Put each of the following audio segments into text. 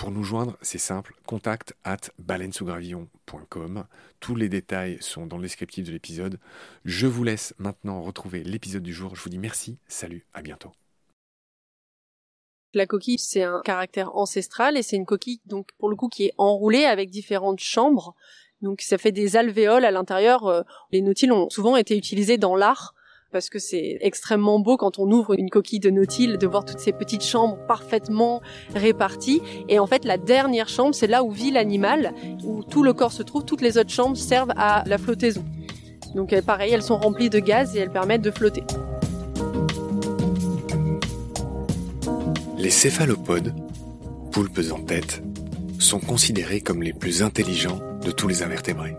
Pour nous joindre, c'est simple, contact at baleinesougravillon.com. Tous les détails sont dans le descriptif de l'épisode. Je vous laisse maintenant retrouver l'épisode du jour. Je vous dis merci, salut, à bientôt. La coquille, c'est un caractère ancestral et c'est une coquille, donc, pour le coup, qui est enroulée avec différentes chambres. Donc, ça fait des alvéoles à l'intérieur. Euh, les nautiles ont souvent été utilisés dans l'art parce que c'est extrêmement beau quand on ouvre une coquille de nautile de voir toutes ces petites chambres parfaitement réparties. Et en fait, la dernière chambre, c'est là où vit l'animal, où tout le corps se trouve. Toutes les autres chambres servent à la flottaison. Donc pareil, elles sont remplies de gaz et elles permettent de flotter. Les céphalopodes, poulpes en tête, sont considérés comme les plus intelligents de tous les invertébrés.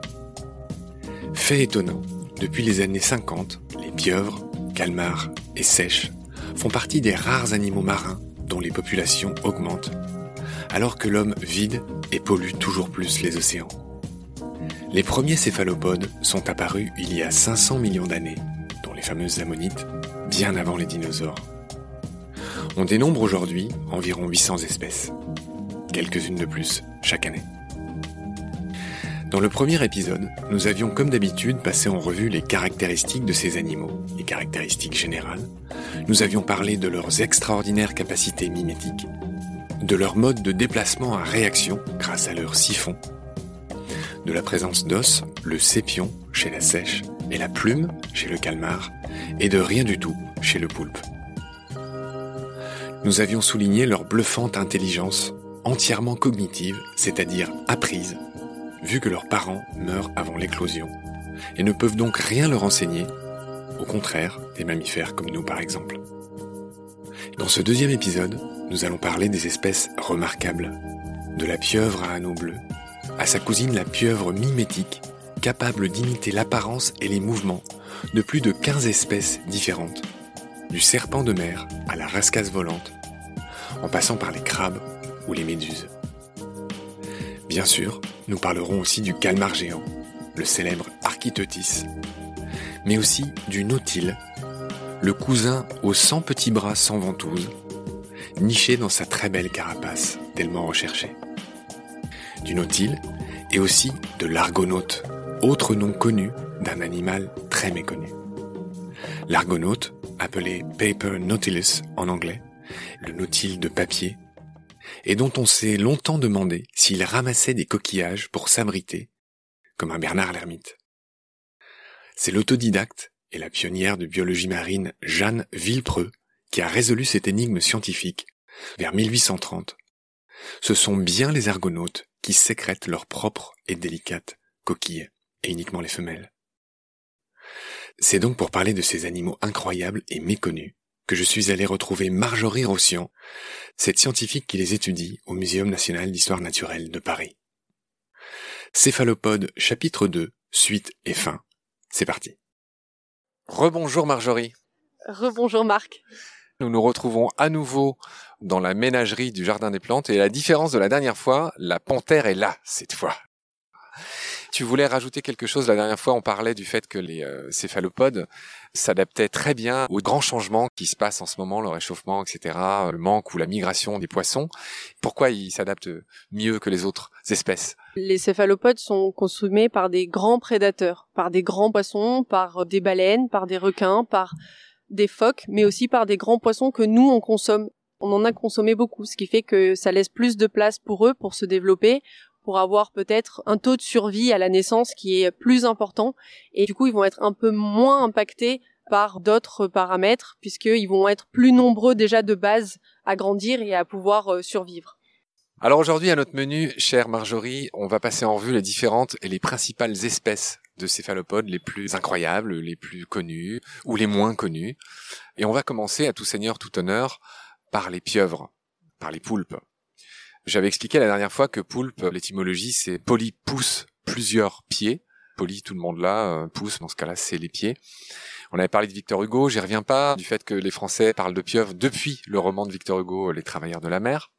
Fait étonnant, depuis les années 50, les pieuvres, calmars et sèches font partie des rares animaux marins dont les populations augmentent, alors que l'homme vide et pollue toujours plus les océans. Les premiers céphalopodes sont apparus il y a 500 millions d'années, dont les fameuses ammonites, bien avant les dinosaures. On dénombre aujourd'hui environ 800 espèces, quelques-unes de plus chaque année. Dans le premier épisode, nous avions comme d'habitude passé en revue les caractéristiques de ces animaux, les caractéristiques générales. Nous avions parlé de leurs extraordinaires capacités mimétiques, de leur mode de déplacement à réaction grâce à leur siphon, de la présence d'os, le sépion chez la sèche et la plume chez le calmar, et de rien du tout chez le poulpe. Nous avions souligné leur bluffante intelligence, entièrement cognitive, c'est-à-dire apprise vu que leurs parents meurent avant l'éclosion, et ne peuvent donc rien leur enseigner, au contraire des mammifères comme nous par exemple. Dans ce deuxième épisode, nous allons parler des espèces remarquables, de la pieuvre à anneau bleu, à sa cousine la pieuvre mimétique, capable d'imiter l'apparence et les mouvements de plus de 15 espèces différentes, du serpent de mer à la rascasse volante, en passant par les crabes ou les méduses. Bien sûr, nous parlerons aussi du calmar géant, le célèbre Architeutis, mais aussi du nautile, le cousin aux 100 petits bras sans ventouse, niché dans sa très belle carapace, tellement recherchée. Du nautile et aussi de l'argonaute, autre nom connu d'un animal très méconnu. L'argonaute, appelé Paper Nautilus en anglais, le nautile de papier, et dont on s'est longtemps demandé s'il ramassait des coquillages pour s'abriter, comme un Bernard l'ermite. C'est l'autodidacte et la pionnière de biologie marine Jeanne Villepreux qui a résolu cette énigme scientifique vers 1830, Ce sont bien les argonautes qui sécrètent leur propre et délicate coquille, et uniquement les femelles. C'est donc pour parler de ces animaux incroyables et méconnus que je suis allé retrouver Marjorie Rossian, cette scientifique qui les étudie au Muséum national d'histoire naturelle de Paris. Céphalopode chapitre 2, suite et fin. C'est parti. Rebonjour Marjorie. Rebonjour Marc. Nous nous retrouvons à nouveau dans la ménagerie du Jardin des Plantes et à la différence de la dernière fois, la panthère est là cette fois. Tu voulais rajouter quelque chose la dernière fois, on parlait du fait que les euh, céphalopodes s'adaptaient très bien aux grands changements qui se passent en ce moment, le réchauffement, etc., le manque ou la migration des poissons. Pourquoi ils s'adaptent mieux que les autres espèces? Les céphalopodes sont consommés par des grands prédateurs, par des grands poissons, par des baleines, par des requins, par des phoques, mais aussi par des grands poissons que nous on consomme. On en a consommé beaucoup, ce qui fait que ça laisse plus de place pour eux pour se développer pour avoir peut-être un taux de survie à la naissance qui est plus important et du coup ils vont être un peu moins impactés par d'autres paramètres puisqu'ils vont être plus nombreux déjà de base à grandir et à pouvoir euh, survivre. Alors aujourd'hui à notre menu, chère Marjorie, on va passer en revue les différentes et les principales espèces de céphalopodes les plus incroyables, les plus connus ou les moins connus. Et on va commencer à tout seigneur, tout honneur par les pieuvres, par les poulpes. J'avais expliqué la dernière fois que poulpe, l'étymologie, c'est poly pousse plusieurs pieds. Poly, tout le monde là, euh, pousse, dans ce cas-là, c'est les pieds. On avait parlé de Victor Hugo, j'y reviens pas, du fait que les Français parlent de pieuvre depuis le roman de Victor Hugo, Les Travailleurs de la mer.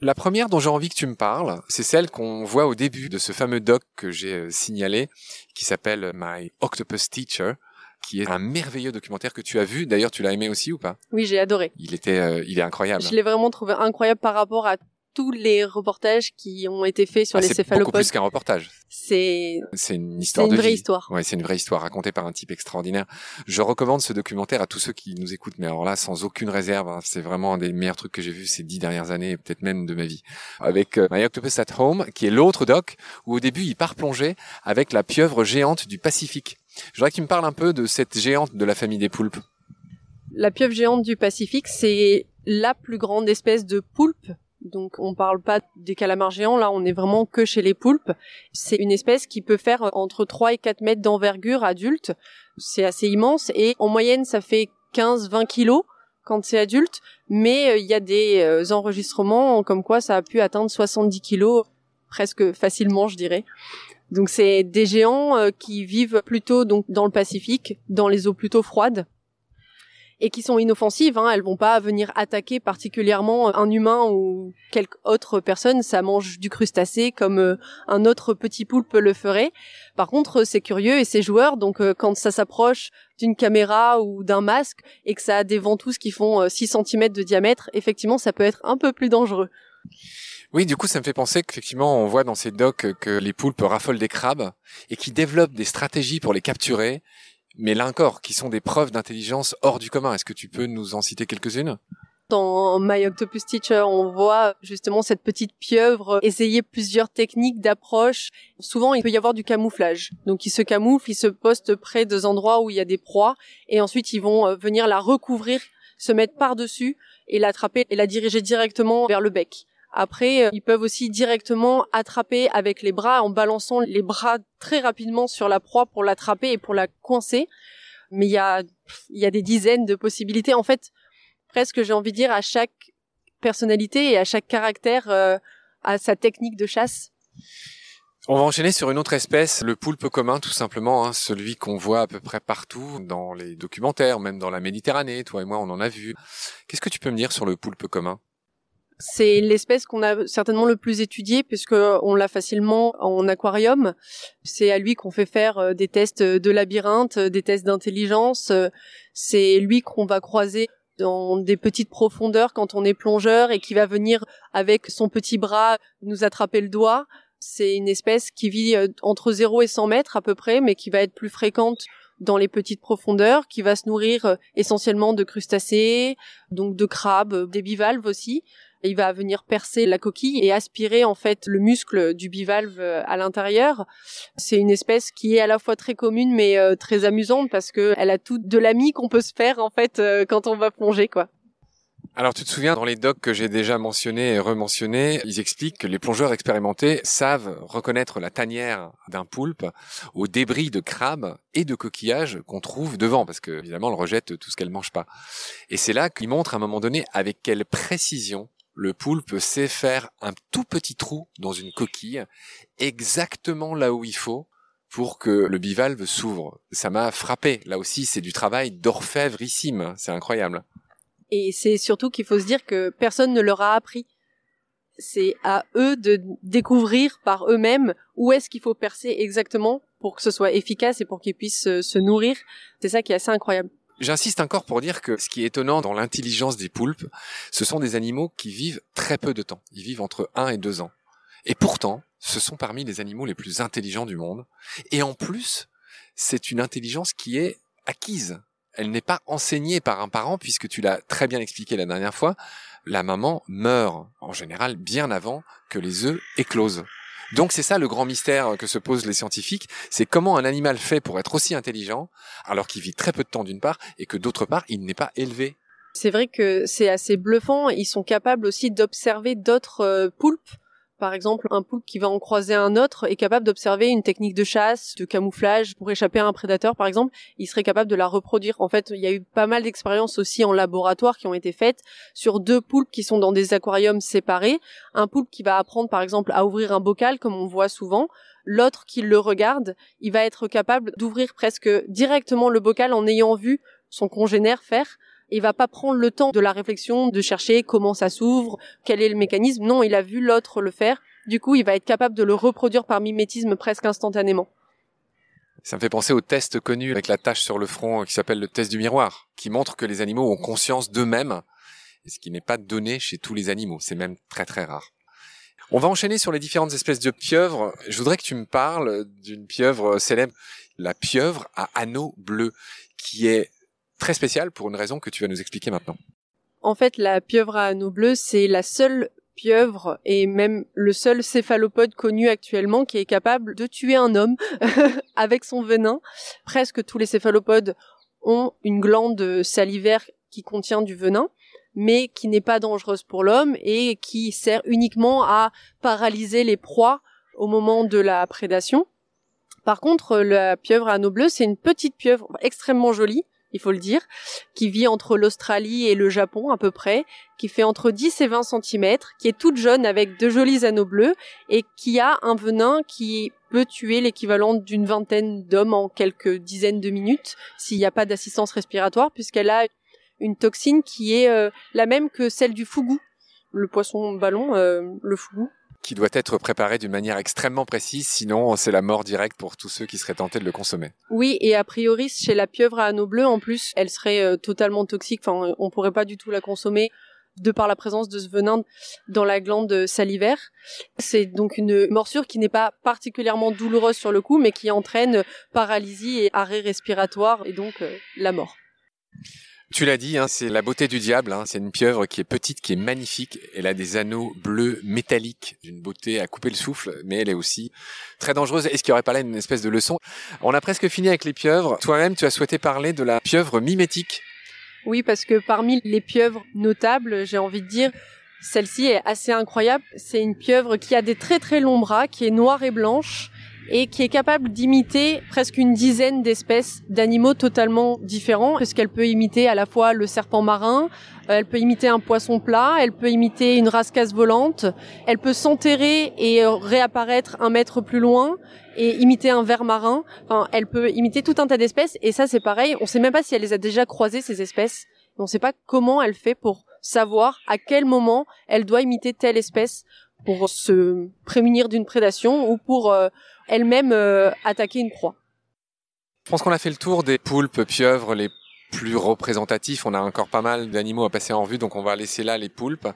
La première dont j'ai envie que tu me parles, c'est celle qu'on voit au début de ce fameux doc que j'ai euh, signalé, qui s'appelle My Octopus Teacher, qui est un merveilleux documentaire que tu as vu. D'ailleurs, tu l'as aimé aussi ou pas? Oui, j'ai adoré. Il était, euh, il est incroyable. Je l'ai vraiment trouvé incroyable par rapport à tous les reportages qui ont été faits sur ah, les céphalopodes. C'est beaucoup plus qu'un reportage. C'est c'est une histoire une vraie histoire. Ouais, c'est une vraie histoire racontée par un type extraordinaire. Je recommande ce documentaire à tous ceux qui nous écoutent, mais alors là, sans aucune réserve, hein. c'est vraiment un des meilleurs trucs que j'ai vus ces dix dernières années, et peut-être même de ma vie. Avec euh, My Octopus at Home, qui est l'autre doc où au début il part plonger avec la pieuvre géante du Pacifique. Je voudrais que tu me parles un peu de cette géante de la famille des poulpes. La pieuvre géante du Pacifique, c'est la plus grande espèce de poulpe donc on parle pas des calamars géants, là on est vraiment que chez les poulpes. C'est une espèce qui peut faire entre 3 et 4 mètres d'envergure adulte. C'est assez immense et en moyenne ça fait 15-20 kilos quand c'est adulte, mais euh, il y a des euh, enregistrements comme quoi ça a pu atteindre 70 kilos presque facilement je dirais. Donc c'est des géants euh, qui vivent plutôt donc dans le Pacifique, dans les eaux plutôt froides et qui sont inoffensives. Hein. Elles vont pas venir attaquer particulièrement un humain ou quelque autre personne. Ça mange du crustacé comme euh, un autre petit poulpe le ferait. Par contre, c'est curieux et c'est joueur. Donc, euh, quand ça s'approche d'une caméra ou d'un masque et que ça a des ventouses qui font 6 euh, cm de diamètre, effectivement, ça peut être un peu plus dangereux. Oui, du coup, ça me fait penser qu'effectivement, on voit dans ces docs que les poulpes raffolent des crabes et qui développent des stratégies pour les capturer mais là encore, qui sont des preuves d'intelligence hors du commun. Est-ce que tu peux nous en citer quelques-unes? Dans My Octopus Teacher, on voit justement cette petite pieuvre essayer plusieurs techniques d'approche. Souvent, il peut y avoir du camouflage. Donc, ils se camouflent, ils se postent près des endroits où il y a des proies, et ensuite, ils vont euh, venir la recouvrir, se mettre par-dessus, et l'attraper et la diriger directement vers le bec. Après, euh, ils peuvent aussi directement attraper avec les bras en balançant les bras très rapidement sur la proie pour l'attraper et pour la coincer. Mais il y a, il y a des dizaines de possibilités. En fait, presque j'ai envie de dire à chaque personnalité et à chaque caractère, euh, à sa technique de chasse. On va enchaîner sur une autre espèce, le poulpe commun tout simplement, hein, celui qu'on voit à peu près partout dans les documentaires, même dans la Méditerranée, toi et moi on en a vu. Qu'est-ce que tu peux me dire sur le poulpe commun? C'est l'espèce qu'on a certainement le plus étudiée puisque on l'a facilement en aquarium. C'est à lui qu'on fait faire euh, des tests de labyrinthe, des tests d'intelligence. C'est lui qu'on va croiser dans des petites profondeurs quand on est plongeur et qui va venir avec son petit bras nous attraper le doigt. C'est une espèce qui vit euh, entre 0 et 100 mètres à peu près, mais qui va être plus fréquente dans les petites profondeurs, qui va se nourrir euh, essentiellement de crustacés, donc de crabes, des bivalves aussi il va venir percer la coquille et aspirer en fait le muscle du bivalve euh, à l'intérieur. C'est une espèce qui est à la fois très commune mais euh, très amusante parce que elle a tout de l'ami qu'on peut se faire en fait euh, quand on va plonger quoi. Alors tu te souviens, dans les docs que j'ai déjà mentionnés et rementionnés, ils expliquent que les plongeurs expérimentés savent reconnaître la tanière d'un poulpe aux débris de crabes et de coquillages qu'on trouve devant, parce que évidemment elle rejette tout ce qu'elle mange pas. Et c'est là qu'ils montrent à un moment donné avec quelle précision le poulpe sait faire un tout petit trou dans une coquille, exactement là où il faut, pour que le bivalve s'ouvre. Ça m'a frappé. Là aussi, c'est du travail d'orfèvrissime. C'est incroyable. Et c'est surtout qu'il faut se dire que personne ne leur a appris. C'est à eux de découvrir par eux-mêmes où est-ce qu'il faut percer exactement pour que ce soit efficace et pour qu'ils puissent se nourrir. C'est ça qui est assez incroyable. J'insiste encore pour dire que ce qui est étonnant dans l'intelligence des poulpes, ce sont des animaux qui vivent très peu de temps. Ils vivent entre 1 et 2 ans. Et pourtant, ce sont parmi les animaux les plus intelligents du monde. Et en plus, c'est une intelligence qui est acquise elle n'est pas enseignée par un parent puisque tu l'as très bien expliqué la dernière fois. La maman meurt en général bien avant que les œufs éclosent. Donc c'est ça le grand mystère que se posent les scientifiques, c'est comment un animal fait pour être aussi intelligent alors qu'il vit très peu de temps d'une part et que d'autre part il n'est pas élevé. C'est vrai que c'est assez bluffant, ils sont capables aussi d'observer d'autres euh, poulpes par exemple, un poulpe qui va en croiser un autre est capable d'observer une technique de chasse, de camouflage pour échapper à un prédateur, par exemple. Il serait capable de la reproduire. En fait, il y a eu pas mal d'expériences aussi en laboratoire qui ont été faites sur deux poulpes qui sont dans des aquariums séparés. Un poulpe qui va apprendre, par exemple, à ouvrir un bocal, comme on voit souvent. L'autre qui le regarde, il va être capable d'ouvrir presque directement le bocal en ayant vu son congénère faire il va pas prendre le temps de la réflexion, de chercher comment ça s'ouvre, quel est le mécanisme. Non, il a vu l'autre le faire. Du coup, il va être capable de le reproduire par mimétisme presque instantanément. Ça me fait penser au test connu avec la tache sur le front qui s'appelle le test du miroir, qui montre que les animaux ont conscience d'eux-mêmes, ce qui n'est pas donné chez tous les animaux. C'est même très très rare. On va enchaîner sur les différentes espèces de pieuvres. Je voudrais que tu me parles d'une pieuvre célèbre, la pieuvre à anneaux bleus, qui est très spécial pour une raison que tu vas nous expliquer maintenant. En fait, la pieuvre à anneaux bleus, c'est la seule pieuvre et même le seul céphalopode connu actuellement qui est capable de tuer un homme avec son venin. Presque tous les céphalopodes ont une glande salivaire qui contient du venin, mais qui n'est pas dangereuse pour l'homme et qui sert uniquement à paralyser les proies au moment de la prédation. Par contre, la pieuvre à anneaux bleus, c'est une petite pieuvre extrêmement jolie il faut le dire, qui vit entre l'Australie et le Japon à peu près, qui fait entre 10 et 20 cm, qui est toute jeune avec de jolis anneaux bleus et qui a un venin qui peut tuer l'équivalent d'une vingtaine d'hommes en quelques dizaines de minutes s'il n'y a pas d'assistance respiratoire puisqu'elle a une toxine qui est euh, la même que celle du fougou, le poisson ballon, euh, le fougou qui doit être préparé d'une manière extrêmement précise, sinon c'est la mort directe pour tous ceux qui seraient tentés de le consommer. Oui, et a priori chez la pieuvre à anneaux bleus, en plus, elle serait euh, totalement toxique. Enfin, on pourrait pas du tout la consommer de par la présence de ce venin dans la glande salivaire. C'est donc une morsure qui n'est pas particulièrement douloureuse sur le coup, mais qui entraîne paralysie et arrêt respiratoire et donc euh, la mort. Tu l'as dit, hein, c'est la beauté du diable. Hein. C'est une pieuvre qui est petite, qui est magnifique. Elle a des anneaux bleus métalliques, d'une beauté à couper le souffle, mais elle est aussi très dangereuse. Est-ce qu'il n'y aurait pas là une espèce de leçon? On a presque fini avec les pieuvres. Toi-même, tu as souhaité parler de la pieuvre mimétique. Oui, parce que parmi les pieuvres notables, j'ai envie de dire, celle-ci est assez incroyable. C'est une pieuvre qui a des très très longs bras, qui est noire et blanche, et qui est capable d'imiter presque une dizaine d'espèces d'animaux totalement différents, puisqu'elle peut imiter à la fois le serpent marin, euh, elle peut imiter un poisson plat, elle peut imiter une rascasse volante, elle peut s'enterrer et réapparaître un mètre plus loin et imiter un ver marin. Enfin, elle peut imiter tout un tas d'espèces et ça c'est pareil. On sait même pas si elle les a déjà croisées ces espèces. On sait pas comment elle fait pour savoir à quel moment elle doit imiter telle espèce pour se prémunir d'une prédation ou pour euh, elle-même euh, attaquer une proie. Je pense qu'on a fait le tour des poulpes, pieuvres, les plus représentatifs. On a encore pas mal d'animaux à passer en vue, donc on va laisser là les poulpes.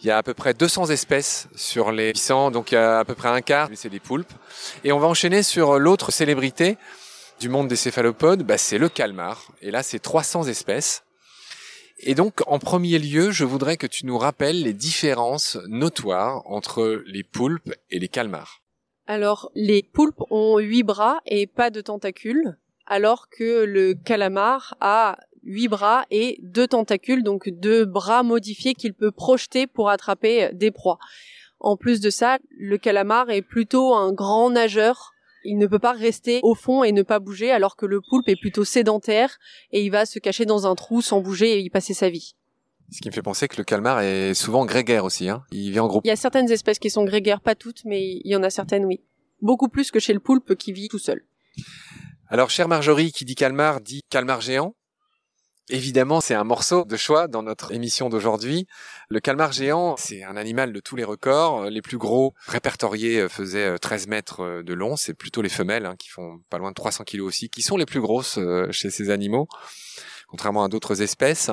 Il y a à peu près 200 espèces sur les 800, donc il y a à peu près un quart, c'est des poulpes. Et on va enchaîner sur l'autre célébrité du monde des céphalopodes, bah, c'est le calmar. Et là, c'est 300 espèces. Et donc, en premier lieu, je voudrais que tu nous rappelles les différences notoires entre les poulpes et les calmars. Alors, les poulpes ont huit bras et pas de tentacules, alors que le calamar a huit bras et deux tentacules, donc deux bras modifiés qu'il peut projeter pour attraper des proies. En plus de ça, le calamar est plutôt un grand nageur. Il ne peut pas rester au fond et ne pas bouger, alors que le poulpe est plutôt sédentaire et il va se cacher dans un trou sans bouger et y passer sa vie. Ce qui me fait penser que le calmar est souvent grégaire aussi. Hein. Il vit en groupe. Il y a certaines espèces qui sont grégaires, pas toutes, mais il y en a certaines, oui. Beaucoup plus que chez le poulpe qui vit tout seul. Alors, chère Marjorie, qui dit calmar, dit calmar géant. Évidemment, c'est un morceau de choix dans notre émission d'aujourd'hui. Le calmar géant, c'est un animal de tous les records. Les plus gros répertoriés euh, faisaient 13 euh, mètres euh, de long. C'est plutôt les femelles hein, qui font pas loin de 300 kilos aussi, qui sont les plus grosses chez ces animaux, contrairement à d'autres espèces.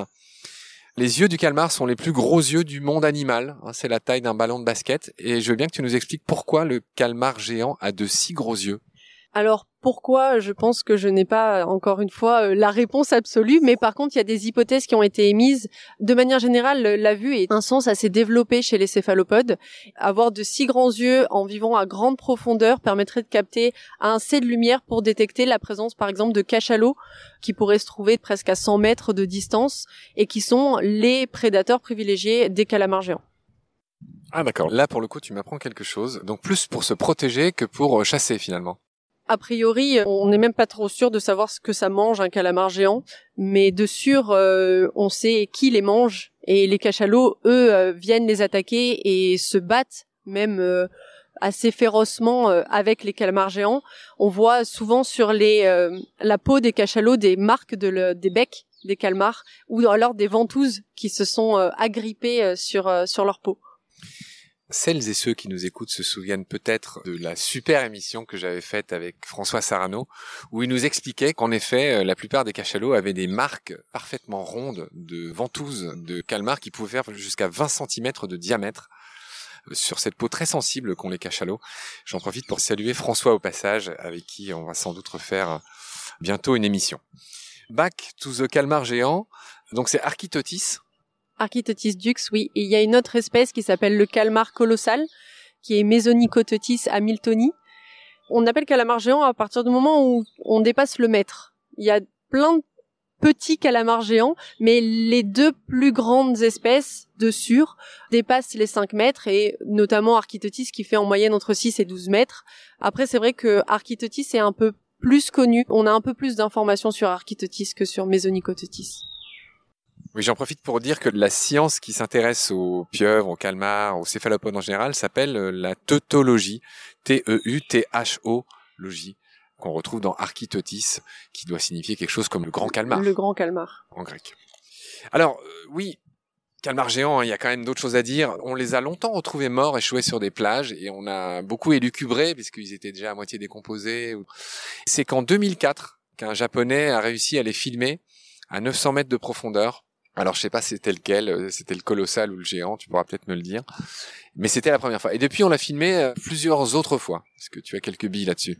Les yeux du calmar sont les plus gros yeux du monde animal. Hein, c'est la taille d'un ballon de basket. Et je veux bien que tu nous expliques pourquoi le calmar géant a de si gros yeux. Alors pourquoi Je pense que je n'ai pas encore une fois euh, la réponse absolue, mais par contre il y a des hypothèses qui ont été émises. De manière générale, la vue est un sens assez développé chez les céphalopodes. Avoir de si grands yeux en vivant à grande profondeur permettrait de capter un C de lumière pour détecter la présence par exemple de cachalots qui pourraient se trouver presque à 100 mètres de distance et qui sont les prédateurs privilégiés des calamars géants. Ah d'accord. Là pour le coup tu m'apprends quelque chose. Donc plus pour se protéger que pour chasser finalement a priori, on n'est même pas trop sûr de savoir ce que ça mange un calamar géant, mais de sûr, euh, on sait qui les mange. Et les cachalots, eux, euh, viennent les attaquer et se battent même euh, assez férocement avec les calamars géants. On voit souvent sur les la peau des cachalots des marques de des becs des calmars ou alors des ventouses qui se sont agrippées sur sur leur peau. Celles et ceux qui nous écoutent se souviennent peut-être de la super émission que j'avais faite avec François Sarano, où il nous expliquait qu'en effet, euh, la plupart des cachalots avaient des marques parfaitement rondes de ventouses de calmar qui pouvaient faire jusqu'à 20 cm de diamètre euh, sur cette peau très sensible qu'ont les cachalots. J'en profite pour saluer François au passage, avec qui on va sans doute refaire euh, bientôt une émission. Back to the calmar géant. Donc c'est Architotis, Architotis dux, oui. Et il y a une autre espèce qui s'appelle le calmar colossal, qui est Mesonicototis hamiltoni. On appelle calamar géant à partir du moment où on dépasse le mètre. Il y a plein de petits calamars géants, mais les deux plus grandes espèces de sur dépassent les 5 mètres et notamment Architotis qui fait en moyenne entre 6 et 12 mètres. Après, c'est vrai que Architotis est un peu plus connu. On a un peu plus d'informations sur Architotis que sur Mesonicototis. Oui, j'en profite pour dire que la science qui s'intéresse aux pieuvres, aux calmars, aux céphalopodes en général s'appelle euh, la teutologie, T-E-U-T-H-O, logie, qu'on retrouve dans Architotis, qui doit signifier quelque chose comme le grand calmar. Le grand calmar. En grec. Alors, euh, oui, calmar géant, hein, il y a quand même d'autres choses à dire. On les a longtemps retrouvés morts, échoués sur des plages, et on a beaucoup élucubré, puisqu'ils étaient déjà à moitié décomposés. C'est qu'en 2004 qu'un japonais a réussi à les filmer à 900 mètres de profondeur alors je sais pas c'était lequel, euh, c'était le colossal ou le géant, tu pourras peut-être me le dire. Mais c'était la première fois. Et depuis on l'a filmé euh, plusieurs autres fois. Est-ce que tu as quelques billes là-dessus?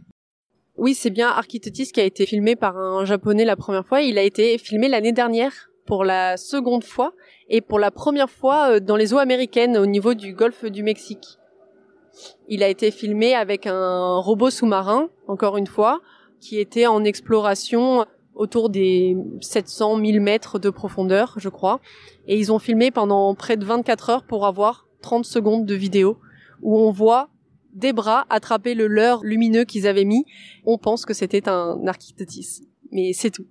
Oui, c'est bien Architotis qui a été filmé par un japonais la première fois. Il a été filmé l'année dernière pour la seconde fois et pour la première fois euh, dans les eaux américaines au niveau du golfe du Mexique. Il a été filmé avec un robot sous-marin, encore une fois, qui était en exploration autour des 700 1000 mètres de profondeur, je crois. Et ils ont filmé pendant près de 24 heures pour avoir 30 secondes de vidéo où on voit des bras attraper le leurre lumineux qu'ils avaient mis. On pense que c'était un architotis. Mais c'est tout.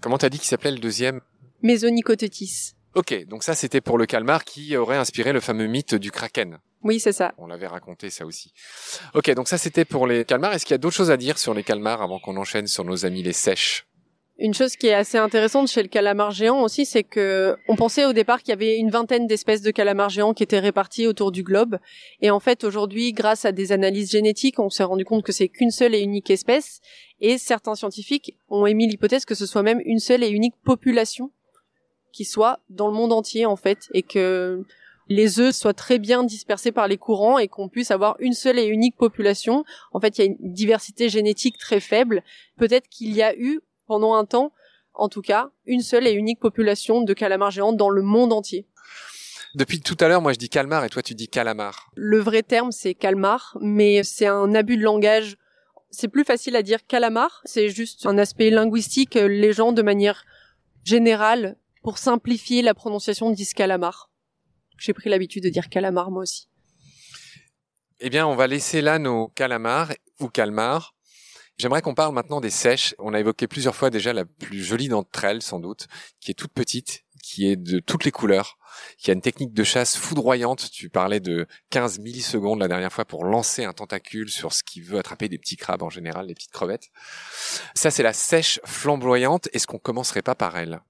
Comment t'as dit qu'il s'appelait le deuxième? Mésonicototis. Ok, donc ça c'était pour le calmar qui aurait inspiré le fameux mythe du kraken. Oui, c'est ça. On l'avait raconté ça aussi. Ok, donc ça c'était pour les calmars. Est-ce qu'il y a d'autres choses à dire sur les calmars avant qu'on enchaîne sur nos amis les sèches une chose qui est assez intéressante chez le calamar géant aussi, c'est que on pensait au départ qu'il y avait une vingtaine d'espèces de calamars géants qui étaient réparties autour du globe, et en fait aujourd'hui, grâce à des analyses génétiques, on s'est rendu compte que c'est qu'une seule et unique espèce, et certains scientifiques ont émis l'hypothèse que ce soit même une seule et unique population qui soit dans le monde entier en fait, et que les œufs soient très bien dispersés par les courants et qu'on puisse avoir une seule et unique population. En fait, il y a une diversité génétique très faible. Peut-être qu'il y a eu, pendant un temps, en tout cas, une seule et unique population de calamars géants dans le monde entier. Depuis tout à l'heure, moi je dis calmar et toi tu dis calamar. Le vrai terme c'est calmar, mais c'est un abus de langage. C'est plus facile à dire calamar, c'est juste un aspect linguistique. Les gens de manière général pour simplifier la prononciation disent calamar. J'ai pris l'habitude de dire calamar moi aussi. Eh bien, on va laisser là nos calamars ou calmars. J'aimerais qu'on parle maintenant des sèches. On a évoqué plusieurs fois déjà la plus jolie d'entre elles, sans doute, qui est toute petite, qui est de toutes les couleurs, qui a une technique de chasse foudroyante. Tu parlais de 15 millisecondes la dernière fois pour lancer un tentacule sur ce qui veut attraper des petits crabes en général, des petites crevettes. Ça, c'est la sèche flamboyante. Est-ce qu'on commencerait pas par elle?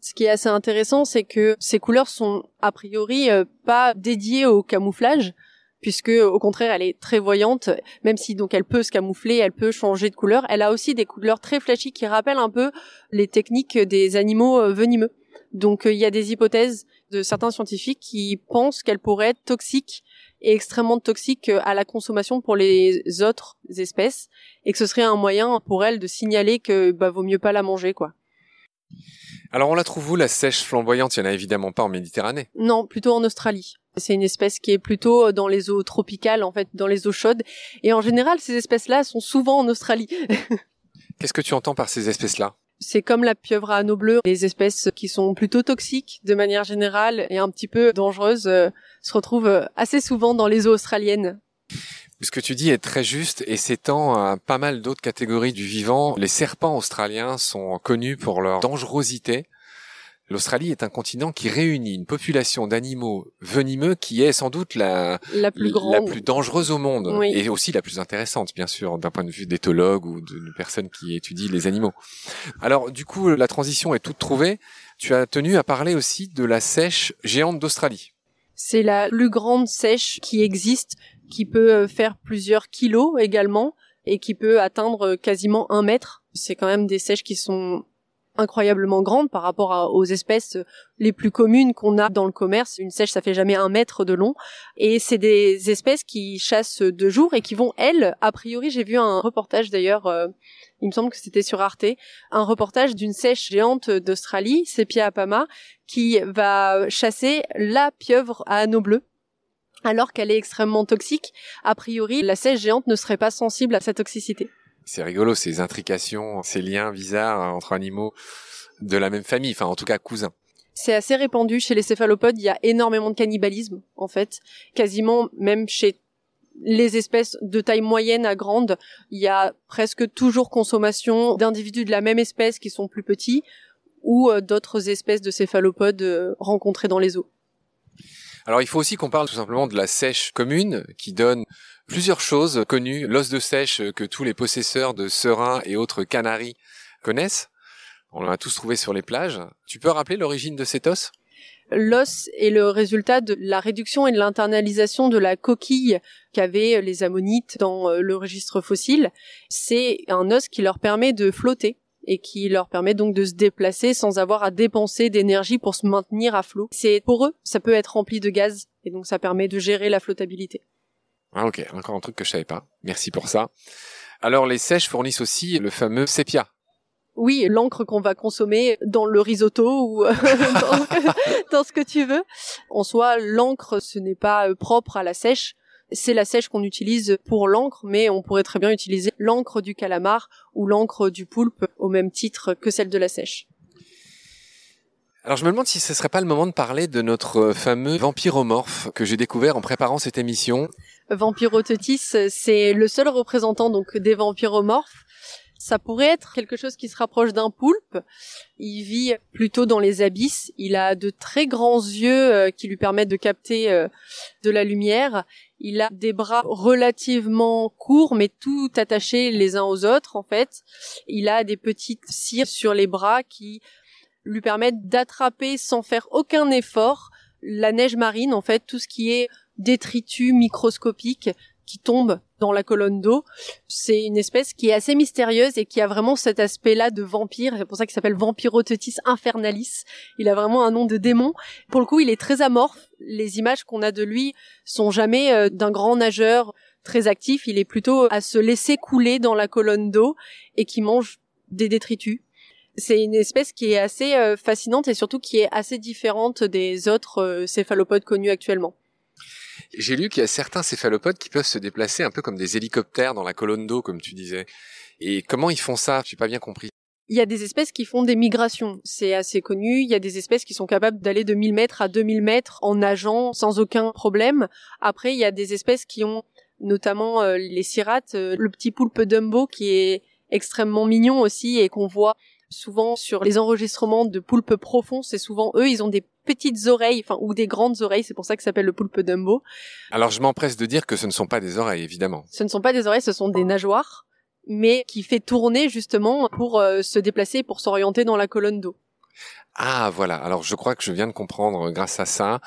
Ce qui est assez intéressant, c'est que ces couleurs sont a priori euh, pas dédiées au camouflage, puisque au contraire elle est très voyante, même si donc elle peut se camoufler, elle peut changer de couleur. Elle a aussi des couleurs très flashy qui rappellent un peu les techniques des animaux euh, venimeux. Donc euh, il y a des hypothèses de certains scientifiques qui pensent qu'elle pourrait être toxique et extrêmement toxique à la consommation pour les autres espèces et que ce serait un moyen pour elle de signaler que bah vaut mieux pas la manger quoi. Alors on la trouve où la sèche flamboyante? Il y en a évidemment pas en Méditerranée. Non, plutôt en Australie. C'est une espèce qui est plutôt euh, dans les eaux tropicales, en fait, dans les eaux chaudes. Et en général, ces espèces-là sont souvent en Australie. Qu'est-ce que tu entends par ces espèces-là? C'est comme la pieuvre à anneaux bleus, les espèces qui sont plutôt toxiques de manière générale et un petit peu dangereuses euh, se retrouvent euh, assez souvent dans les eaux australiennes. Ce que tu dis est très juste et s'étend à pas mal d'autres catégories du vivant. Les serpents australiens sont connus pour leur dangerosité L'Australie est un continent qui réunit une population d'animaux venimeux qui est sans doute la, la, plus, la plus dangereuse au monde et aussi la plus intéressante, bien sûr, d'un point de vue d'éthologue ou de personnes qui étudient les animaux. Alors, du coup, la transition est toute trouvée. Tu as tenu à parler aussi de la sèche géante d'Australie. C'est la plus grande sèche qui existe, qui peut euh, faire plusieurs kilos également et qui peut atteindre quasiment un mètre. C'est quand même des sèches qui sont incroyablement grande par rapport aux espèces les plus communes qu'on a dans le commerce. Une sèche, ça fait jamais un mètre de long. Et c'est des espèces qui chassent de jour et qui vont, elles, a priori, j'ai vu un reportage d'ailleurs, euh, il me semble que c'était sur Arte, un reportage d'une sèche géante d'Australie, Sepia apama, qui va chasser la pieuvre à anneaux bleus alors qu'elle est extrêmement toxique. A priori, la sèche géante ne serait pas sensible à sa toxicité c'est rigolo ces intrications, ces liens bizarres entre animaux de la même famille, enfin en tout cas cousins. C'est assez répandu chez les céphalopodes, il y a énormément de cannibalisme en fait, quasiment même chez les espèces de taille moyenne à grande, il y a presque toujours consommation d'individus de la même espèce qui sont plus petits ou euh, d'autres espèces de céphalopodes euh, rencontrées dans les eaux. Alors il faut aussi qu'on parle tout simplement de la sèche commune qui donne plusieurs choses connues, l'os de sèche que tous les possesseurs de serins et autres canaris connaissent. On l'a tous trouvé sur les plages. Tu peux rappeler l'origine de cet os? L'os est le résultat de la réduction et de l'internalisation de la coquille qu'avaient les ammonites dans euh, le registre fossile. C'est un os qui leur permet de flotter et qui leur permet donc de se déplacer sans avoir à dépenser d'énergie pour se maintenir à flot. C'est pour eux, ça peut être rempli de gaz et donc ça permet de gérer la flottabilité. Ah ok, encore un truc que je savais pas. Merci pour ça. Alors les sèches fournissent aussi le fameux sépia. Oui, l'encre qu'on va consommer dans le risotto ou euh, dans, dans, ce que tu veux. En soi, l'encre, ce n'est pas euh, propre à la sèche. C'est la sèche qu'on utilise pour l'encre, mais on pourrait très bien utiliser l'encre du calamar ou l'encre du poulpe au même titre que celle de la sèche. Alors je me demande si ce serait pas le moment de parler de notre fameux vampiromorphe que j'ai découvert en préparant cette émission. Vampirototis, c'est le seul représentant donc des vampiromorphes. Ça pourrait être quelque chose qui se rapproche d'un poulpe. Il vit plutôt dans les abysses. Il a de très grands yeux euh, qui lui permettent de capter euh, de la lumière. Il a des bras relativement courts, mais tout attachés les uns aux autres, en fait. Il a des petites cires sur les bras qui lui permettent d'attraper sans faire aucun effort la neige marine, en fait, tout ce qui est détritus microscopiques qui tombent dans la colonne d'eau. C'est une espèce qui est assez mystérieuse et qui a vraiment cet aspect-là de vampire. C'est pour ça qu'il s'appelle Vampirotetis infernalis. Il a vraiment un nom de démon. Pour le coup, il est très amorphe. Les images qu'on a de lui sont jamais euh, d'un grand nageur très actif. Il est plutôt à se laisser couler dans la colonne d'eau et qui mange des détritus. C'est une espèce qui est assez euh, fascinante et surtout qui est assez différente des autres euh, céphalopodes connus actuellement. J'ai lu qu'il y a certains céphalopodes qui peuvent se déplacer un peu comme des hélicoptères dans la colonne d'eau, comme tu disais. Et comment ils font ça? J'ai pas bien compris. Il y a des espèces qui font des migrations, c'est assez connu. Il y a des espèces qui sont capables d'aller de 1000 mètres à 2000 mètres en nageant sans aucun problème. Après, il y a des espèces qui ont notamment euh, les cirates, euh, le petit poulpe Dumbo qui est extrêmement mignon aussi et qu'on voit souvent sur les enregistrements de poulpes profonds, c'est souvent eux, ils ont des petites oreilles, enfin ou des grandes oreilles, c'est pour ça que ça s'appelle le poulpe Dumbo. Alors je m'empresse de dire que ce ne sont pas des oreilles, évidemment. Ce ne sont pas des oreilles, ce sont des nageoires, mais qui fait tourner justement pour euh, se déplacer, pour s'orienter dans la colonne d'eau. Ah voilà, alors je crois que je viens de comprendre euh, grâce à ça,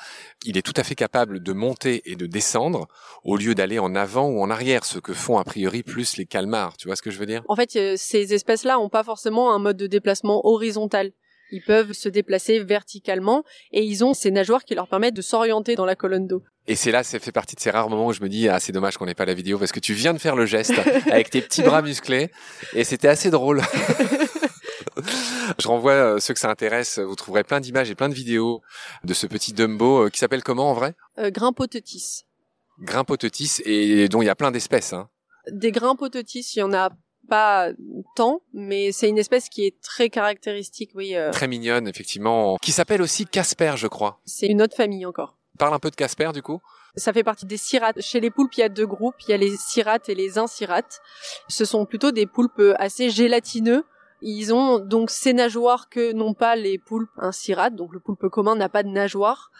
il est tout à fait capable de monter et de descendre au lieu d'aller en avant ou en arrière, ce que font a priori plus les calmars, tu vois ce que je veux dire? En fait, euh, ces espèces-là ont pas forcément un mode de déplacement horizontal. Ils peuvent se déplacer verticalement et ils ont ces nageoires qui leur permettent de s'orienter dans la colonne d'eau. Et c'est là, ça fait partie de ces rares moments où je me dis, ah, c'est dommage qu'on n'ait pas la vidéo parce que tu viens de faire le geste avec tes petits bras musclés et c'était assez drôle. Je renvoie euh, ceux que ça intéresse, vous trouverez plein d'images et plein de vidéos de ce petit Dumbo euh, qui s'appelle comment en vrai? Euh, Grimpotetis. Grimpotetis et dont il y a plein d'espèces. Hein. Des Grimpotetis, il y en a pas tant, mais c'est une espèce qui est très caractéristique, oui. Euh. Très mignonne, effectivement, qui s'appelle aussi Casper, je crois. C'est une autre famille encore. Parle un peu de Casper, du coup. Ça fait partie des cirates. Chez les poulpes, il y a deux groupes. Il y a les cirates et les incirates. Ce sont plutôt des poulpes assez gélatineux ils ont donc ces nageoires que n'ont pas les poulpes incirates, donc le poulpe commun n'a pas de nageoires.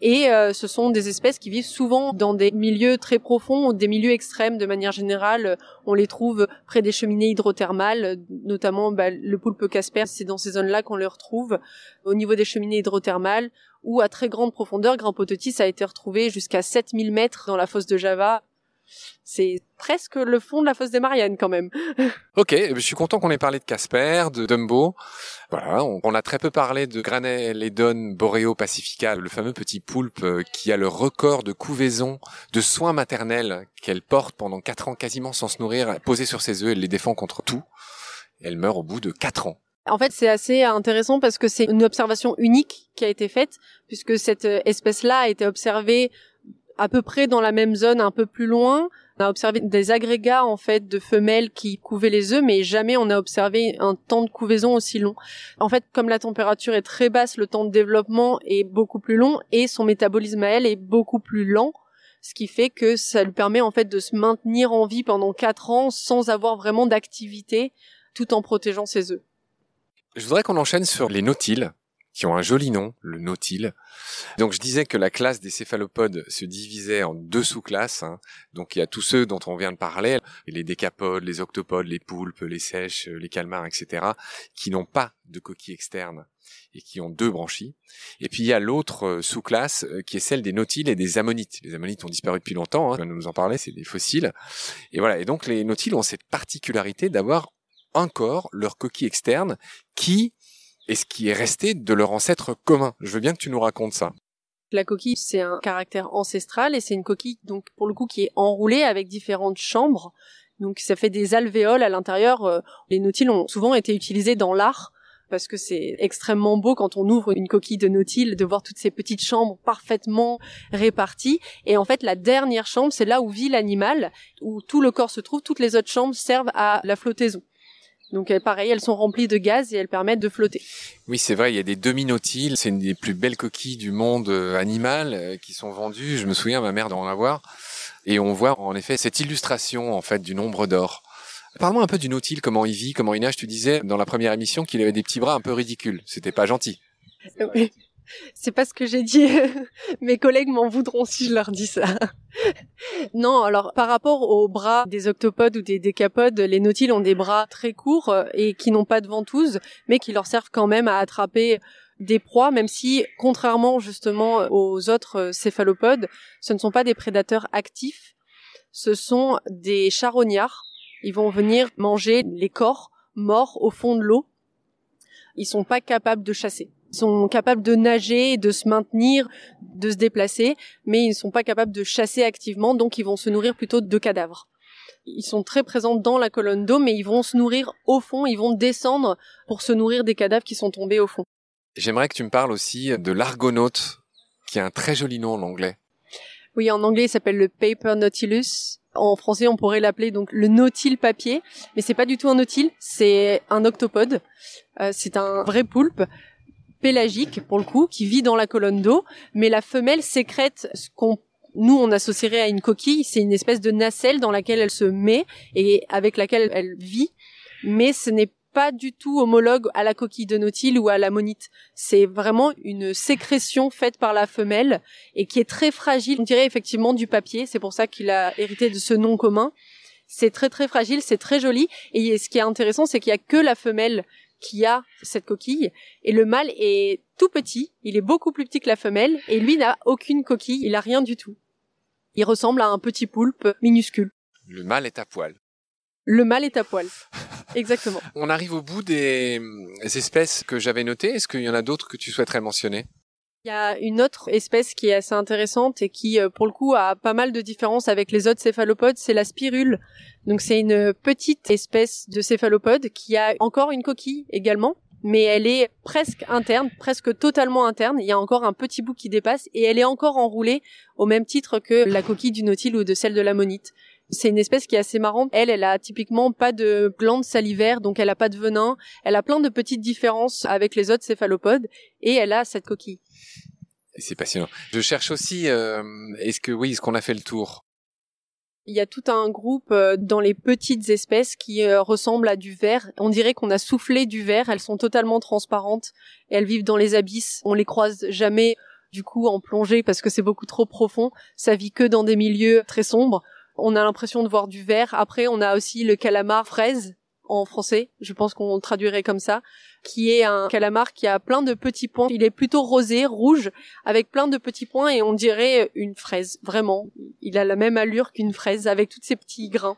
Et euh, ce sont des espèces qui vivent souvent dans des milieux très profonds, des milieux extrêmes de manière générale. On les trouve près des cheminées hydrothermales, notamment bah, le poulpe Casper, c'est dans ces zones-là qu'on le retrouve. Au niveau des cheminées hydrothermales, ou à très grande profondeur, Grimpotetis a été retrouvé jusqu'à 7000 mètres dans la fosse de Java, c'est presque le fond de la fosse des Mariannes quand même. ok, je suis content qu'on ait parlé de Casper, de Dumbo. Voilà, on, a très peu parlé de Graneledon boreo pacifica, le fameux petit poulpe euh, qui a le record de couvaison, de soins maternels qu'elle porte pendant quatre ans quasiment sans se nourrir, posée sur ses œufs, elle les défend contre tout. Elle meurt au bout de quatre ans. En fait, c'est assez intéressant parce que c'est une observation unique qui a été faite, puisque cette euh, espèce-là a été observée à peu près dans la même zone, un peu plus loin. On a observé des agrégats en fait de femelles qui couvaient les œufs, mais jamais on a observé un temps de couvaison aussi long. En fait, comme la température est très basse, le temps de développement est beaucoup plus long et son métabolisme à elle est beaucoup plus lent, ce qui fait que ça lui permet en fait de se maintenir en vie pendant quatre ans sans avoir vraiment d'activité, tout en protégeant ses œufs. Je voudrais qu'on enchaîne sur les nautiles qui ont un joli nom, le nautile. Donc je disais que la classe des céphalopodes se divisait en deux sous-classes. Hein. Donc il y a tous ceux dont on vient de parler, les décapodes, les octopodes, les poulpes, les sèches, les calmars, etc., qui n'ont pas de coquille externe et qui ont deux branchies. Et puis il y a l'autre euh, sous-classe euh, qui est celle des nautiles et des ammonites. Les ammonites ont disparu depuis longtemps, hein, on nous en parlait, c'est des fossiles. Et voilà, et donc les nautiles ont cette particularité d'avoir encore leur coquille externe qui et ce qui est resté de leur ancêtre commun. Je veux bien que tu nous racontes ça. La coquille, c'est un caractère ancestral et c'est une coquille, donc pour le coup, qui est enroulée avec différentes chambres. Donc ça fait des alvéoles à l'intérieur. Euh, les nautiles ont souvent été utilisés dans l'art parce que c'est extrêmement beau quand on ouvre une coquille de nautile de voir toutes ces petites chambres parfaitement réparties. Et en fait, la dernière chambre, c'est là où vit l'animal, où tout le corps se trouve. Toutes les autres chambres servent à la flottaison. Donc pareil, elles sont remplies de gaz et elles permettent de flotter. Oui, c'est vrai, il y a des demi-nautiles, c'est une des plus belles coquilles du monde euh, animal euh, qui sont vendues. Je me souviens, ma mère d'en avoir. Et on voit en effet cette illustration en fait du nombre d'or. Parle-moi un peu du nautile, comment il vit, comment il nage. Tu disais dans la première émission qu'il avait des petits bras un peu ridicules. C'était pas gentil. C'est pas ce que j'ai dit. Mes collègues m'en voudront si je leur dis ça. non, alors par rapport aux bras des octopodes ou des décapodes, les nautiles ont des bras très courts euh, et qui n'ont pas de ventouse, mais qui leur servent quand même à attraper des proies, même si, contrairement justement aux autres euh, céphalopodes, ce ne sont pas des prédateurs actifs, ce sont des charognards. Ils vont venir manger les corps morts au fond de l'eau. Ils sont pas capables de chasser sont capables de nager, de se maintenir, de se déplacer, mais ils ne sont pas capables de chasser activement, donc ils vont se nourrir plutôt de cadavres. Ils sont très présents dans la colonne d'eau, mais ils vont se nourrir au fond, ils vont descendre pour se nourrir des cadavres qui sont tombés au fond. J'aimerais que tu me parles aussi de l'argonaute, qui a un très joli nom en anglais. Oui, en anglais, il s'appelle le Paper Nautilus. En français, on pourrait l'appeler donc le nautile papier, mais c'est pas du tout un nautile, c'est un octopode. Euh, c'est un vrai poulpe pélagique pour le coup qui vit dans la colonne d'eau, mais la femelle sécrète ce qu'on nous on associerait à une coquille, c'est une espèce de nacelle dans laquelle elle se met et avec laquelle elle vit, mais ce n'est pas du tout homologue à la coquille de nautile ou à la monite. C'est vraiment une sécrétion faite par la femelle et qui est très fragile. On dirait effectivement du papier. C'est pour ça qu'il a hérité de ce nom commun. C'est très très fragile, c'est très joli. Et ce qui est intéressant, c'est qu'il y a que la femelle qui a cette coquille et le mâle est tout petit. Il est beaucoup plus petit que la femelle et lui n'a aucune coquille. Il a rien du tout. Il ressemble à un petit poulpe minuscule. Le mâle est à poil. Le mâle est à poil. Exactement. On arrive au bout des espèces que j'avais notées. Est-ce qu'il y en a d'autres que tu souhaiterais mentionner? Il y a une autre espèce qui est assez intéressante et qui, euh, pour le coup, a pas mal de différences avec les autres céphalopodes, c'est la spirule. Donc c'est une petite espèce de céphalopode qui a encore une coquille également, mais elle est presque interne, presque totalement interne. Il y a encore un petit bout qui dépasse et elle est encore enroulée au même titre que la coquille du nautile ou de celle de l'ammonite. C'est une espèce qui est assez marrante. Elle, elle a typiquement pas de glandes salivaires, donc elle a pas de venin. Elle a plein de petites différences avec les autres céphalopodes et elle a cette coquille. C'est passionnant. Je cherche aussi, euh, est-ce que oui, est-ce qu'on a fait le tour? Il y a tout un groupe euh, dans les petites espèces qui euh, ressemblent à du verre. On dirait qu'on a soufflé du verre. Elles sont totalement transparentes et elles vivent dans les abysses. On les croise jamais du coup en plongée parce que c'est beaucoup trop profond. Ça vit que dans des milieux très sombres on a l'impression de voir du vert. Après, on a aussi le calamar fraise en français, je pense qu'on traduirait comme ça, qui est un calamar qui a plein de petits points. Il est plutôt rosé, rouge, avec plein de petits points et on dirait une fraise, vraiment. Il a la même allure qu'une fraise avec tous ces petits grains.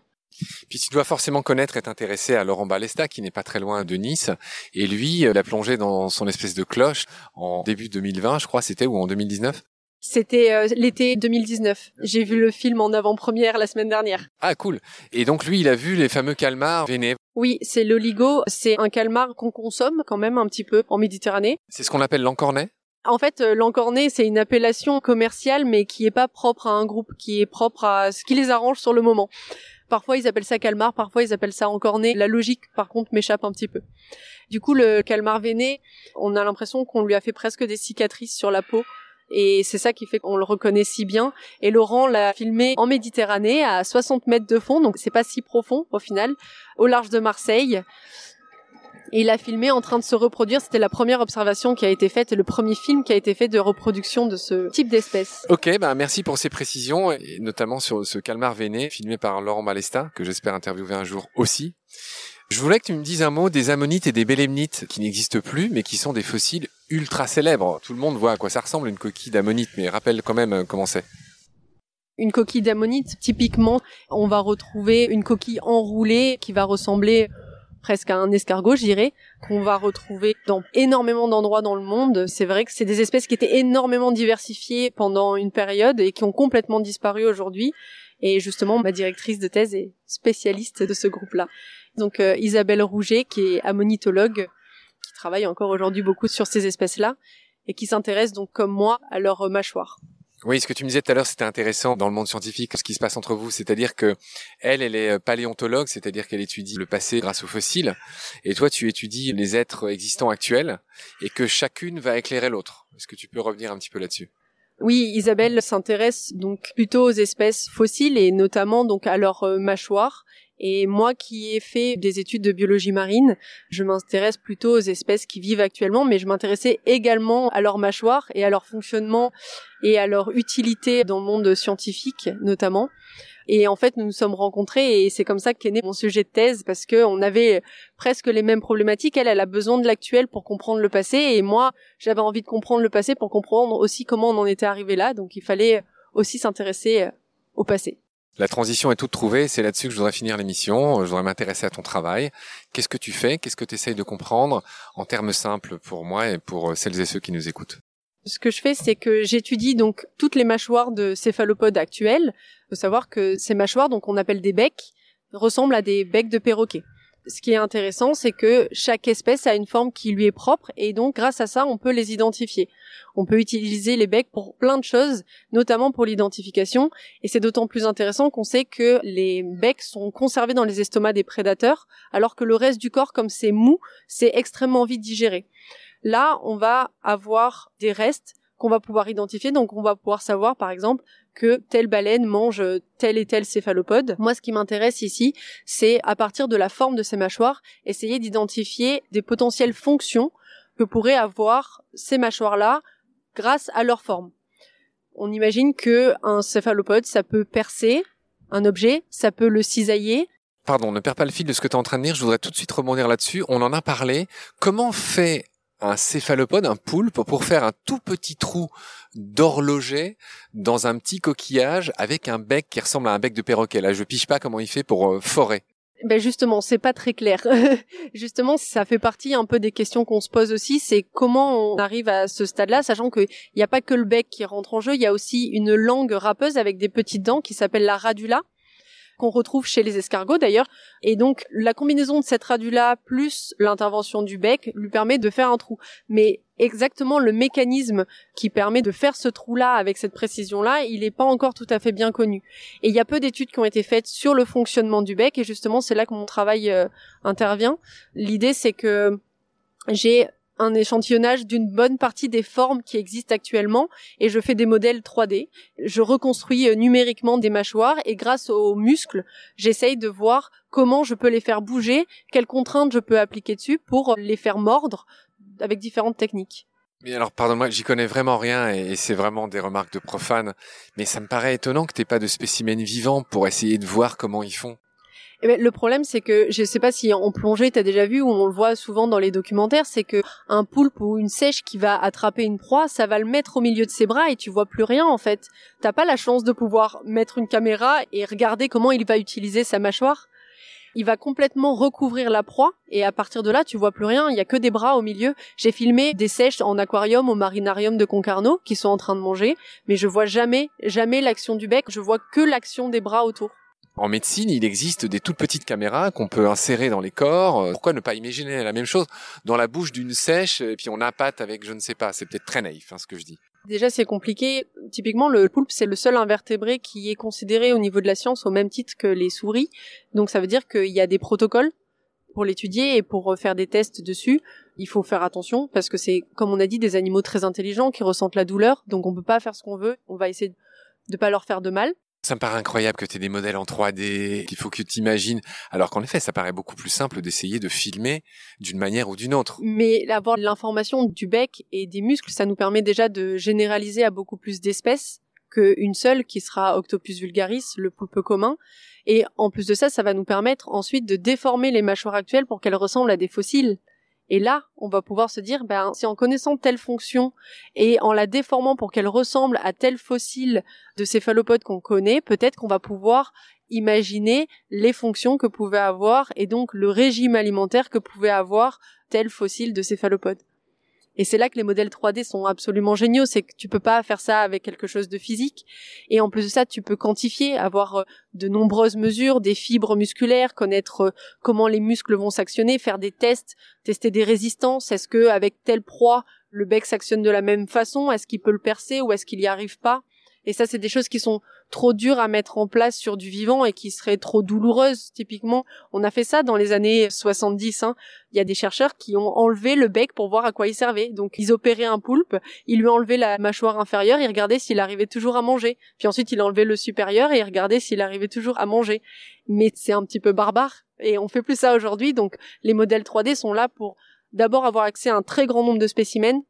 Puis tu dois forcément connaître et t'intéresser à Laurent Balesta, qui n'est pas très loin de Nice. Et lui, euh, l'a plongé dans son espèce de cloche en début 2020, je crois, c'était, ou en 2019 c'était euh, l'été 2019. J'ai vu le film en avant-première la semaine dernière. Ah cool. Et donc lui, il a vu les fameux calmars vénés. Oui, c'est l'oligo. C'est un calmar qu'on consomme quand même un petit peu en Méditerranée. C'est ce qu'on appelle l'encornet en fait, euh, l'encornet, c'est une appellation commerciale, mais qui est pas propre à un groupe, qui est propre à ce qui les arrange sur le moment. Parfois, ils appellent ça calmar, parfois, ils appellent ça encornet. La logique, par contre, m'échappe un petit peu. Du coup, le calmar veiné, on a l'impression qu'on lui a fait presque des cicatrices sur la peau et c'est ça qui fait qu'on le reconnaît si bien. Et Laurent l'a filmé en Méditerranée à 60 mètres de fond, donc c'est pas si profond au final, au large de Marseille. Et il a filmé en train de se reproduire. C'était la première observation qui a été faite et le premier film qui a été fait de reproduction de ce type d'espèce. Ok, bah merci pour ces précisions, et notamment sur ce calmar veiné filmé par Laurent Malesta, que j'espère interviewer un jour aussi. Je voulais que tu me dises un mot des ammonites et des bélémnites qui n'existent plus, mais qui sont des fossiles ultra célèbres. Tout le monde voit à quoi ça ressemble une coquille d'ammonite, mais rappelle quand même euh, comment c'est. Une coquille d'ammonite, typiquement, on va retrouver une coquille enroulée qui va ressembler presque à un escargot, je dirais, qu'on va retrouver dans énormément d'endroits dans le monde. C'est vrai que c'est des espèces qui étaient énormément diversifiées pendant une période et qui ont complètement disparu aujourd'hui. Et justement, ma directrice de thèse est spécialiste de ce groupe-là. Donc euh, Isabelle Rouget, qui est ammonitologue, qui travaille encore aujourd'hui beaucoup sur ces espèces-là, et qui s'intéresse donc comme moi à leur mâchoire. Oui, ce que tu me disais tout à l'heure, c'était intéressant dans le monde scientifique, ce qui se passe entre vous, c'est-à-dire que elle, elle est euh, paléontologue, c'est-à-dire qu'elle étudie le passé grâce aux fossiles, et toi, tu étudies les êtres existants actuels, et que chacune va éclairer l'autre. Est-ce que tu peux revenir un petit peu là-dessus? Oui, Isabelle s'intéresse donc plutôt aux espèces fossiles et notamment donc à leur euh, mâchoire et moi qui ai fait des études de biologie marine, je m'intéresse plutôt aux espèces qui vivent actuellement, mais je m'intéressais également à leur mâchoire et à leur fonctionnement et à leur utilité dans le monde scientifique notamment. Et en fait, nous nous sommes rencontrés et c'est comme ça qu'est né mon sujet de thèse parce que on avait presque les mêmes problématiques. Elle, elle a besoin de l'actuel pour comprendre le passé et moi, j'avais envie de comprendre le passé pour comprendre aussi comment on en était arrivé là. Donc, il fallait aussi s'intéresser au passé. La transition est toute trouvée, c'est là-dessus que je voudrais finir l'émission, je voudrais m'intéresser à ton travail. Qu'est-ce que tu fais Qu'est-ce que tu essayes de comprendre en termes simples pour moi et pour euh, celles et ceux qui nous écoutent? Ce que je fais, c'est que j'étudie donc toutes les mâchoires de céphalopodes actuels. Il faut savoir que ces mâchoires, donc on appelle des becs, ressemblent à des becs de perroquet. Ce qui est intéressant, c'est que chaque espèce a une forme qui lui est propre et donc grâce à ça, on peut les identifier. On peut utiliser les becs pour plein de choses, notamment pour l'identification et c'est d'autant plus intéressant qu'on sait que les becs sont conservés dans les estomacs des prédateurs alors que le reste du corps comme c'est mou, c'est extrêmement vite digéré. Là, on va avoir des restes qu'on va pouvoir identifier donc on va pouvoir savoir par exemple que telle baleine mange tel et tel céphalopode. Moi, ce qui m'intéresse ici, c'est à partir de la forme de ces mâchoires, essayer d'identifier des potentielles fonctions que pourraient avoir ces mâchoires-là grâce à leur forme. On imagine que un céphalopode, ça peut percer un objet, ça peut le cisailler. Pardon, ne perds pas le fil de ce que tu es en train de dire, je voudrais tout de suite rebondir là-dessus. On en a parlé. Comment fait un céphalopode, un poulpe, pour faire un tout petit trou d'horloger dans un petit coquillage avec un bec qui ressemble à un bec de perroquet. Là, je piche pas comment il fait pour euh, forer. Ben justement, c'est pas très clair. justement, ça fait partie un peu des questions qu'on se pose aussi, c'est comment on arrive à ce stade-là, sachant qu'il n'y a pas que le bec qui rentre en jeu, il y a aussi une langue râpeuse avec des petites dents qui s'appelle la radula, qu'on retrouve chez les escargots d'ailleurs. Et donc la combinaison de cette radula plus l'intervention du bec lui permet de faire un trou. Mais exactement le mécanisme qui permet de faire ce trou-là avec cette précision-là, il n'est pas encore tout à fait bien connu. Et il y a peu d'études qui ont été faites sur le fonctionnement du bec, et justement c'est là que mon travail euh, intervient. L'idée c'est que j'ai un échantillonnage d'une bonne partie des formes qui existent actuellement et je fais des modèles 3D. Je reconstruis euh, numériquement des mâchoires et grâce aux muscles, j'essaye de voir comment je peux les faire bouger, quelles contraintes je peux appliquer dessus pour les faire mordre avec différentes techniques. Mais alors, pardonne-moi, j'y connais vraiment rien et c'est vraiment des remarques de profane. Mais ça me paraît étonnant que t'aies pas de spécimens vivants pour essayer de voir comment ils font. Eh ben, le problème, c'est que je sais pas si en plongée t'as déjà vu ou on le voit souvent dans les documentaires, c'est que un poulpe ou une sèche qui va attraper une proie, ça va le mettre au milieu de ses bras et tu vois plus rien en fait. T'as pas la chance de pouvoir mettre une caméra et regarder comment il va utiliser sa mâchoire. Il va complètement recouvrir la proie et à partir de là, tu vois plus rien. Il y a que des bras au milieu. J'ai filmé des sèches en aquarium au marinarium de Concarneau qui sont en train de manger, mais je vois jamais, jamais l'action du bec. Je vois que l'action des bras autour. En médecine, il existe des toutes petites caméras qu'on peut insérer dans les corps. Euh, pourquoi ne pas imaginer la même chose dans la bouche d'une sèche et puis on appâte avec je ne sais pas. C'est peut-être très naïf hein, ce que je dis. Déjà, c'est compliqué. Typiquement, le poulpe, c'est le seul invertébré qui est considéré au niveau de la science au même titre que les souris. Donc, ça veut dire qu'il y a des protocoles pour l'étudier et pour faire des tests dessus. Il faut faire attention parce que c'est, comme on a dit, des animaux très intelligents qui ressentent la douleur. Donc, on peut pas faire ce qu'on veut. On va essayer de pas leur faire de mal. Ça me paraît incroyable que tu aies des modèles en 3D, qu'il faut que tu imagines, alors qu'en effet, ça paraît beaucoup plus simple d'essayer de filmer d'une manière ou d'une autre. Mais avoir l'information du bec et des muscles, ça nous permet déjà de généraliser à beaucoup plus d'espèces qu'une seule qui sera Octopus vulgaris, le poulpe commun. Et en plus de ça, ça va nous permettre ensuite de déformer les mâchoires actuelles pour qu'elles ressemblent à des fossiles. Et là, on va pouvoir se dire, ben, si en connaissant telle fonction et en la déformant pour qu'elle ressemble à tel fossile de céphalopode qu'on connaît, peut-être qu'on va pouvoir imaginer les fonctions que pouvait avoir et donc le régime alimentaire que pouvait avoir tel fossile de céphalopode. Et c'est là que les modèles 3D sont absolument géniaux, c'est que tu peux pas faire ça avec quelque chose de physique. Et en plus de ça, tu peux quantifier, avoir euh, de nombreuses mesures, des fibres musculaires, connaître euh, comment les muscles vont s'actionner, faire des tests, tester des résistances. Est-ce que avec telle proie, le bec s'actionne de la même façon? Est-ce qu'il peut le percer ou est-ce qu'il y arrive pas? Et ça, c'est des choses qui sont trop dures à mettre en place sur du vivant et qui seraient trop douloureuses, typiquement. On a fait ça dans les années 70. Hein. Il y a des chercheurs qui ont enlevé le bec pour voir à quoi il servait. Donc, ils opéraient un poulpe, ils lui enlevaient la mâchoire inférieure, ils regardaient s'il arrivait toujours à manger. Puis ensuite, ils enlevaient le supérieur et ils regardaient s'il arrivait toujours à manger. Mais c'est un petit peu barbare. Et on fait plus ça aujourd'hui. Donc, les modèles 3D sont là pour d'abord avoir accès à un très grand nombre de spécimens,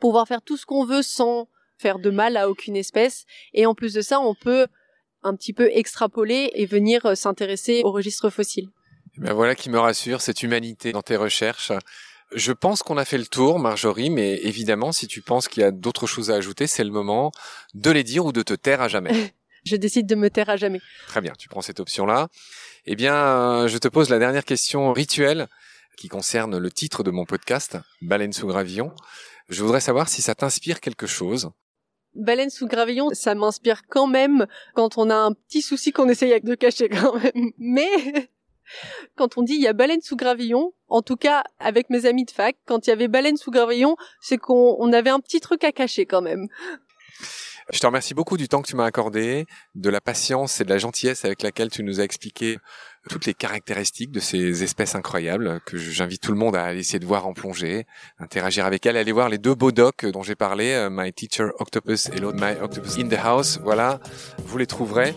pouvoir faire tout ce qu'on veut sans faire de mal à aucune espèce. Et en plus de ça, on peut un petit peu extrapoler et venir euh, s'intéresser au registre fossile. Eh ben voilà qui me rassure, cette humanité dans tes recherches. Je pense qu'on a fait le tour, Marjorie, mais évidemment, si tu penses qu'il y a d'autres choses à ajouter, c'est le moment de les dire ou de te taire à jamais. je décide de me taire à jamais. Très bien, tu prends cette option-là. Eh bien, je te pose la dernière question rituelle qui concerne le titre de mon podcast, Baleine sous gravillon. Je voudrais savoir si ça t'inspire quelque chose. Baleine sous gravillon, ça m'inspire quand même quand on a un petit souci qu'on essaye de cacher quand même. Mais Quand on dit il y a baleine sous gravillon, en tout cas avec mes amis de fac, quand il y avait baleine sous gravillon, c'est qu'on avait un petit truc à cacher quand même. Je te remercie beaucoup du temps que tu m'as accordé, de la patience et de la gentillesse avec laquelle tu nous as expliqué toutes les caractéristiques de ces espèces incroyables que j'invite tout le monde à essayer de voir en plongée, interagir avec elles, aller voir les deux beaux docs dont j'ai parlé, euh, My Teacher Octopus et l'autre My Octopus in the House. Voilà, vous les trouverez.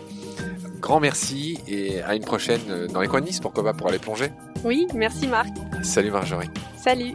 Grand merci et à une prochaine euh, dans les coins de Nice, pourquoi pas pour aller plonger. Oui, merci Marc. Salut Marjorie. Salut.